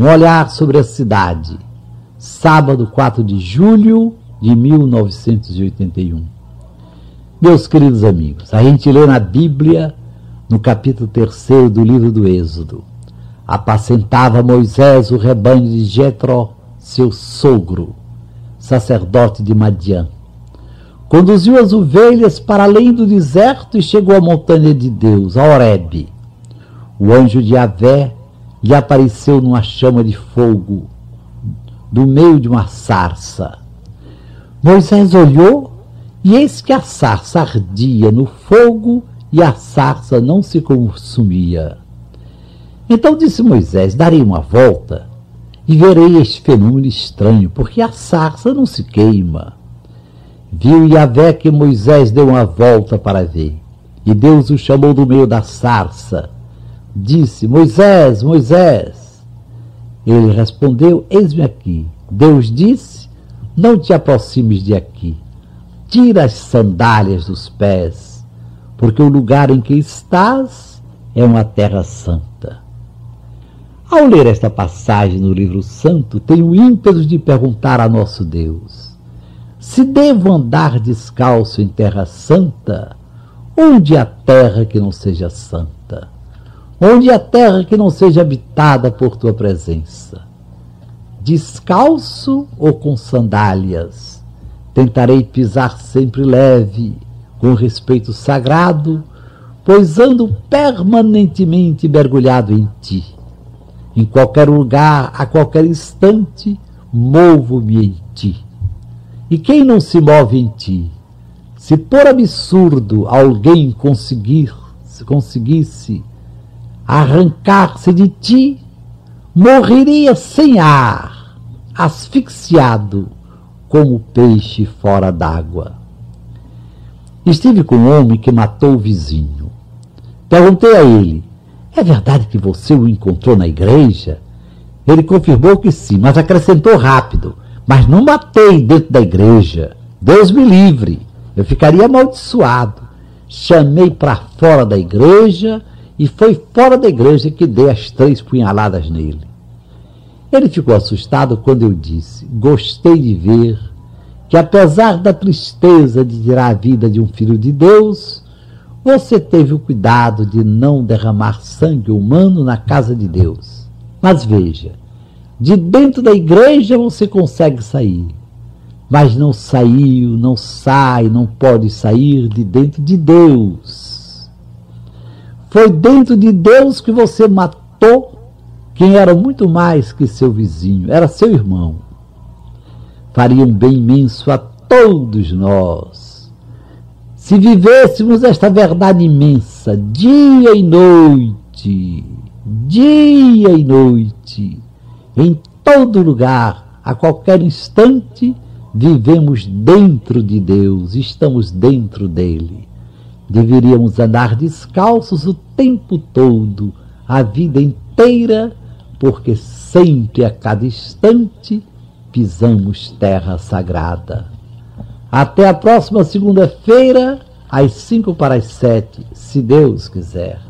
Um olhar sobre a cidade. Sábado 4 de julho de 1981. Meus queridos amigos, a gente lê na Bíblia, no capítulo 3 do livro do Êxodo, apacentava Moisés o rebanho de Jetro, seu sogro, sacerdote de Madian. Conduziu as ovelhas para além do deserto e chegou à montanha de Deus, a Horebe. O anjo de Avé lhe apareceu numa chama de fogo, do meio de uma sarça. Moisés olhou e eis que a sarça ardia no fogo e a sarça não se consumia. Então disse Moisés: Darei uma volta e verei este fenômeno estranho, porque a sarça não se queima. Viu Yahvé que Moisés deu uma volta para ver, e Deus o chamou do meio da sarça. Disse: Moisés, Moisés. Ele respondeu: Eis-me aqui. Deus disse: Não te aproximes de aqui. Tira as sandálias dos pés, porque o lugar em que estás é uma terra santa. Ao ler esta passagem no livro santo, tenho ímpeto de perguntar a nosso Deus: se devo andar descalço em terra santa, onde há terra que não seja santa? Onde há terra que não seja habitada por tua presença? Descalço ou com sandálias? Tentarei pisar sempre leve, com respeito sagrado, pois ando permanentemente mergulhado em ti em qualquer lugar, a qualquer instante, movo-me em ti. E quem não se move em ti? Se por absurdo alguém conseguir, se conseguisse arrancar-se de ti, morreria sem ar, asfixiado como peixe fora d'água. Estive com um homem que matou o vizinho. Perguntei a ele: é verdade que você o encontrou na igreja? Ele confirmou que sim, mas acrescentou rápido. Mas não matei dentro da igreja. Deus me livre. Eu ficaria amaldiçoado. Chamei para fora da igreja e foi fora da igreja que dei as três punhaladas nele. Ele ficou assustado quando eu disse: Gostei de ver que, apesar da tristeza de tirar a vida de um filho de Deus, você teve o cuidado de não derramar sangue humano na casa de Deus. Mas veja, de dentro da igreja você consegue sair, mas não saiu, não sai, não pode sair de dentro de Deus. Foi dentro de Deus que você matou quem era muito mais que seu vizinho, era seu irmão. Faria um bem imenso a todos nós se vivêssemos esta verdade imensa, dia e noite, dia e noite, em todo lugar, a qualquer instante, vivemos dentro de Deus, estamos dentro dele. Deveríamos andar descalços o tempo todo, a vida inteira, porque sempre, a cada instante, pisamos terra sagrada. Até a próxima segunda-feira, às cinco para as sete, se Deus quiser.